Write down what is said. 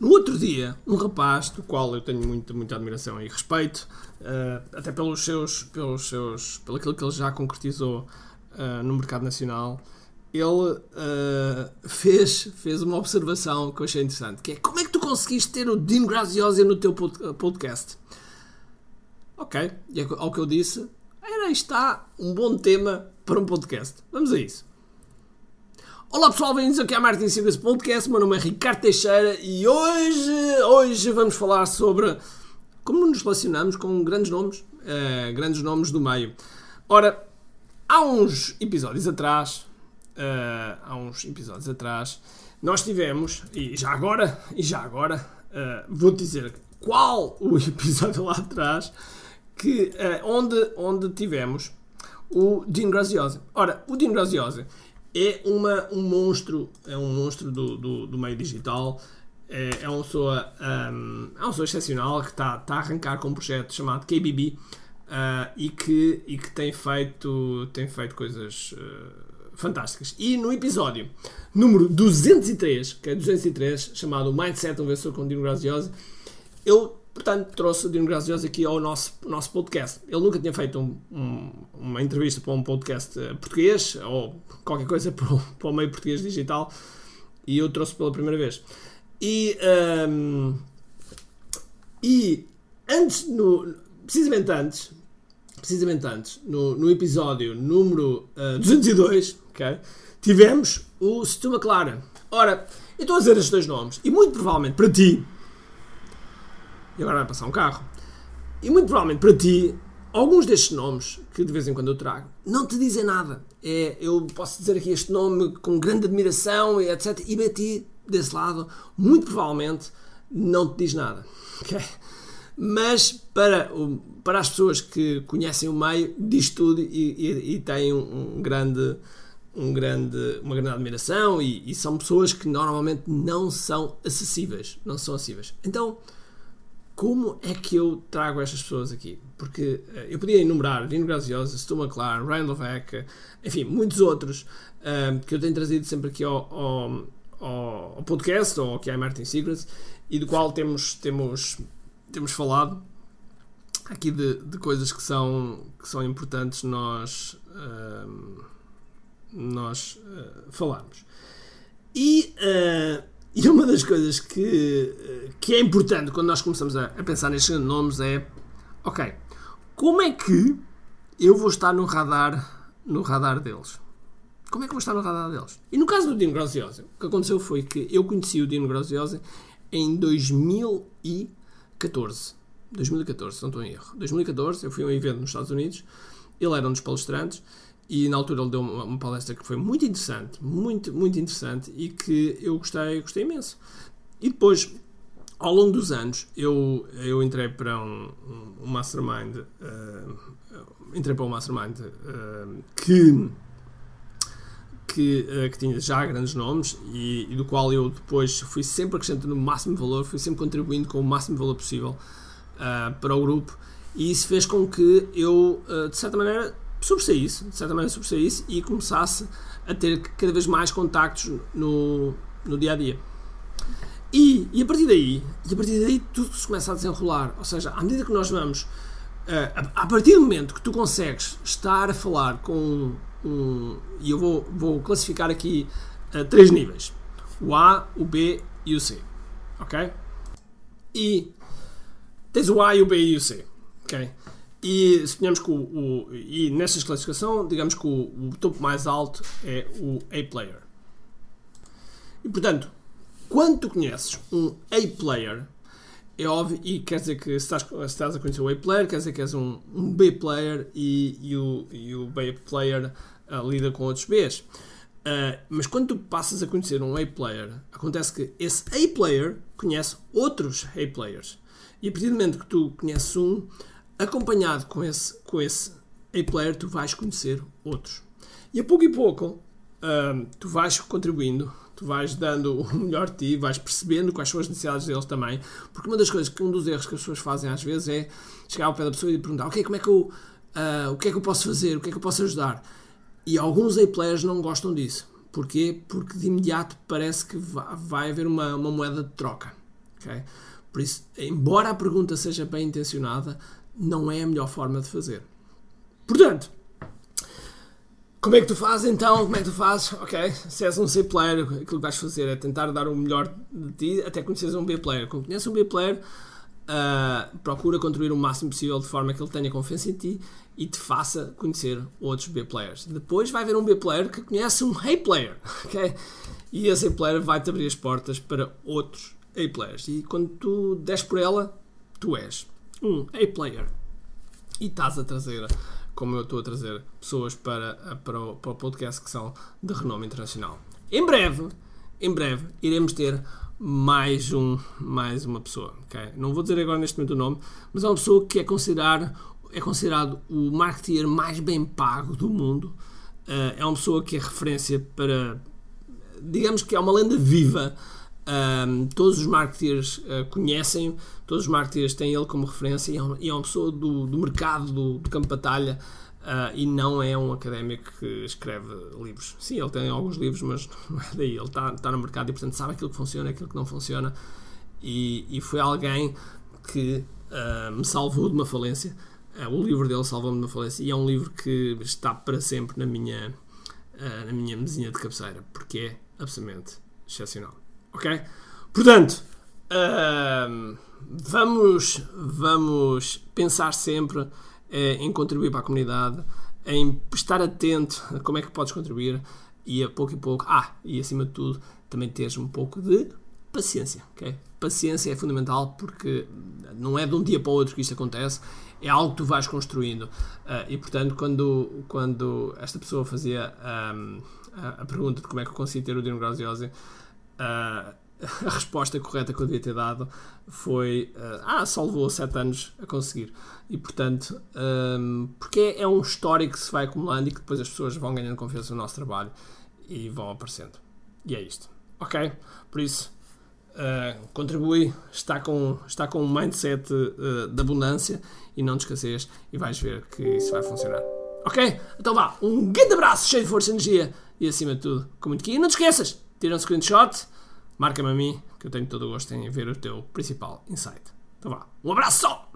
No outro dia, um rapaz, do qual eu tenho muita, muita admiração e respeito, uh, até pelos seus, pelos seus, pelo aquilo que ele já concretizou uh, no mercado nacional, ele uh, fez, fez uma observação que eu achei interessante, que é como é que tu conseguiste ter o Dean Graziosi no teu podcast? Ok, e é ao que eu disse, era está um bom tema para um podcast. Vamos a isso. Olá pessoal, bem-vindos aqui à Martin Secrets Podcast. Meu nome é Ricardo Teixeira e hoje, hoje vamos falar sobre como nos relacionamos com grandes nomes, uh, grandes nomes do meio. Ora, há uns episódios atrás, uh, há uns episódios atrás, nós tivemos, e já agora, e já agora, uh, vou dizer qual o episódio lá atrás, que, onde, onde tivemos o Dean Graziosi. Ora, o Dean Graziosi é uma, um monstro, é um monstro do, do, do meio digital. É, é uma pessoa, um, é uma pessoa excepcional que está tá a arrancar com um projeto chamado KBB uh, e, que, e que tem feito, tem feito coisas uh, fantásticas. E no episódio número 203, que é 203, chamado Mindset, um vencedor com Dino Graziosi, ele Portanto, trouxe Dino Grazioso aqui ao nosso, nosso podcast. Ele nunca tinha feito um, um, uma entrevista para um podcast uh, português ou qualquer coisa para o, para o, meio português digital e eu trouxe pela primeira vez. E, um, ehm, e antes, no, precisamente antes, precisamente antes, no, no episódio número uh, eh, 202, okay, tivemos o Stu McLaren. Ora, eu estou a dizer estes dois nomes e muito provavelmente para ti e agora vai passar um carro. E muito provavelmente para ti, alguns destes nomes que de vez em quando eu trago não te dizem nada. É, eu posso dizer aqui este nome com grande admiração etc. E para ti, desse lado, muito provavelmente não te diz nada. Okay? Mas para, para as pessoas que conhecem o meio, diz tudo e, e, e têm um, um grande um grande, uma grande admiração e, e, são pessoas que normalmente não são acessíveis. Não são acessíveis. Então, como é que eu trago estas pessoas aqui? Porque uh, eu podia enumerar Dino Graziosa, Stu McLaren, Ryan Lovec, enfim, muitos outros uh, que eu tenho trazido sempre aqui ao, ao, ao podcast, ou aqui à Martin Secrets, e do qual temos, temos, temos falado aqui de, de coisas que são, que são importantes nós, uh, nós falarmos. E e uma das coisas que, que é importante quando nós começamos a, a pensar nestes nomes é ok, como é que eu vou estar no radar, no radar deles? Como é que eu vou estar no radar deles? E no caso do Dino Graziosi, o que aconteceu foi que eu conheci o Dino Graziosi em 2014. 2014, se não estou em erro. 2014, eu fui a um evento nos Estados Unidos, ele era um dos palestrantes e na altura ele deu uma, uma, palestra que foi muito interessante, muito, muito interessante e que eu gostei, gostei imenso. E depois, ao longo dos anos, eu, eu entrei para um, um mastermind, uh, entrei para um mastermind uh, que, que, uh, que tinha já grandes nomes e, e, do qual eu depois fui sempre acrescentando o máximo valor, fui sempre contribuindo com o máximo valor possível para o grupo e isso fez com que eu, de certa maneira, sobressaísse, de certa maneira sobressaísse e começasse a ter cada vez mais contactos no, no dia a dia. E, e a partir daí, e a partir daí tudo se começa a desenrolar. Ou seja, à medida que nós vamos, uh, a, a, partir do momento que tu consegues estar a falar com um, e eu vou, vou classificar aqui uh, três níveis: o A, o B e o C. Ok? E tens o A, o B e o C. Ok? E suponhamos que o, o, e nesta classificação, digamos que o, o, topo mais alto é o A-player. E portanto, quando tu conheces um A-player, é óbvio, e quer dizer que se estás, se estás a conhecer o A-player, quer dizer que és um, um B-player e, e, o, e o B-player uh, lida com outros Bs. Uh, mas quando tu passas a conhecer um A-player, acontece que esse A-player conhece outros A-players. E a partir do momento que tu conheces um, acompanhado com esse, com esse A-Player, tu vais conhecer outros. E a pouco e pouco, tu vais contribuindo, tu vais dando o melhor de ti, vais percebendo quais são as necessidades deles também. Porque uma das coisas, um dos erros que as pessoas fazem às vezes é chegar ao pé da pessoa e perguntar: Ok, como é que eu, uh, o que é que eu posso fazer? O que é que eu posso ajudar? E alguns A-Players não gostam disso. Porquê? Porque de imediato parece que vai haver uma, uma moeda de troca. Okay? Por isso, embora a pergunta seja bem intencionada, não é a melhor forma de fazer. Portanto, como é que tu fazes então? Como é que tu fazes? Ok, se és um C player, aquilo que vais fazer é tentar dar o melhor de ti até conheceres um B player. Quando conheces um B player, uh, procura construir o máximo possível de forma que ele tenha confiança em ti e te faça conhecer outros B players. Depois vai haver um B player que conhece um A player, ok? E esse A player vai-te abrir as portas para outros A players. E quando tu des por ela, tu és um A player. E estás a trazer como eu estou a trazer pessoas para, para, o, para o podcast que são de renome internacional. Em breve, em breve, iremos ter mais, um, mais uma pessoa. Não vou dizer agora neste momento o nome, mas é uma pessoa que é considerado, é considerado o marketeer mais bem pago do mundo. Uh, é uma pessoa que é referência para. Digamos que é uma lenda viva. Um, todos os marketeers uh, conhecem todos os marketeers têm ele como referência e é uma, e é uma pessoa do, do mercado, do, do, campo de batalha uh, e não é um académico que escreve livros. Sim, ele tem alguns livros, mas não é daí. Ele está, está no mercado e, portanto, sabe aquilo que funciona, aquilo que não funciona. E, e foi alguém que uh, me salvou de uma falência. Uh, o livro dele salvou-me de uma falência e é um livro que está para sempre na minha, na minha mesinha de cabeceira, porque é absolutamente excepcional. Ok? Portanto, vamos, vamos pensar sempre eh, em contribuir para a comunidade, em estar atento a como é que podes contribuir e a pouco e pouco, ah, e acima de tudo, também teres um pouco de paciência, ok? Paciência é fundamental porque não é de um dia para o outro que isto acontece, é algo que tu vais construindo. Uh, e portanto, quando, quando esta pessoa fazia um, a, a, pergunta de como é que eu consigo ter o dinograziose, uh, a resposta correta que eu devia ter dado foi uh, ah, só levou 7 anos a conseguir. E portanto, um, ehm, porque é, um histórico que se vai acumulando e que depois as pessoas vão ganhando confiança no nosso trabalho e vão aparecendo. E é isto. Ok? Por isso, uh, contribui, está com, está com um mindset uh, de abundância e não te esqueças e vais ver que isso vai funcionar. Ok? Então vá, um grande abraço, cheio de força e energia e acima de tudo, com muito que E não te esqueças, tira um screenshot marca-me a mim, que eu tenho todo o gosto em ver o teu principal insight. Então vá, um abraço!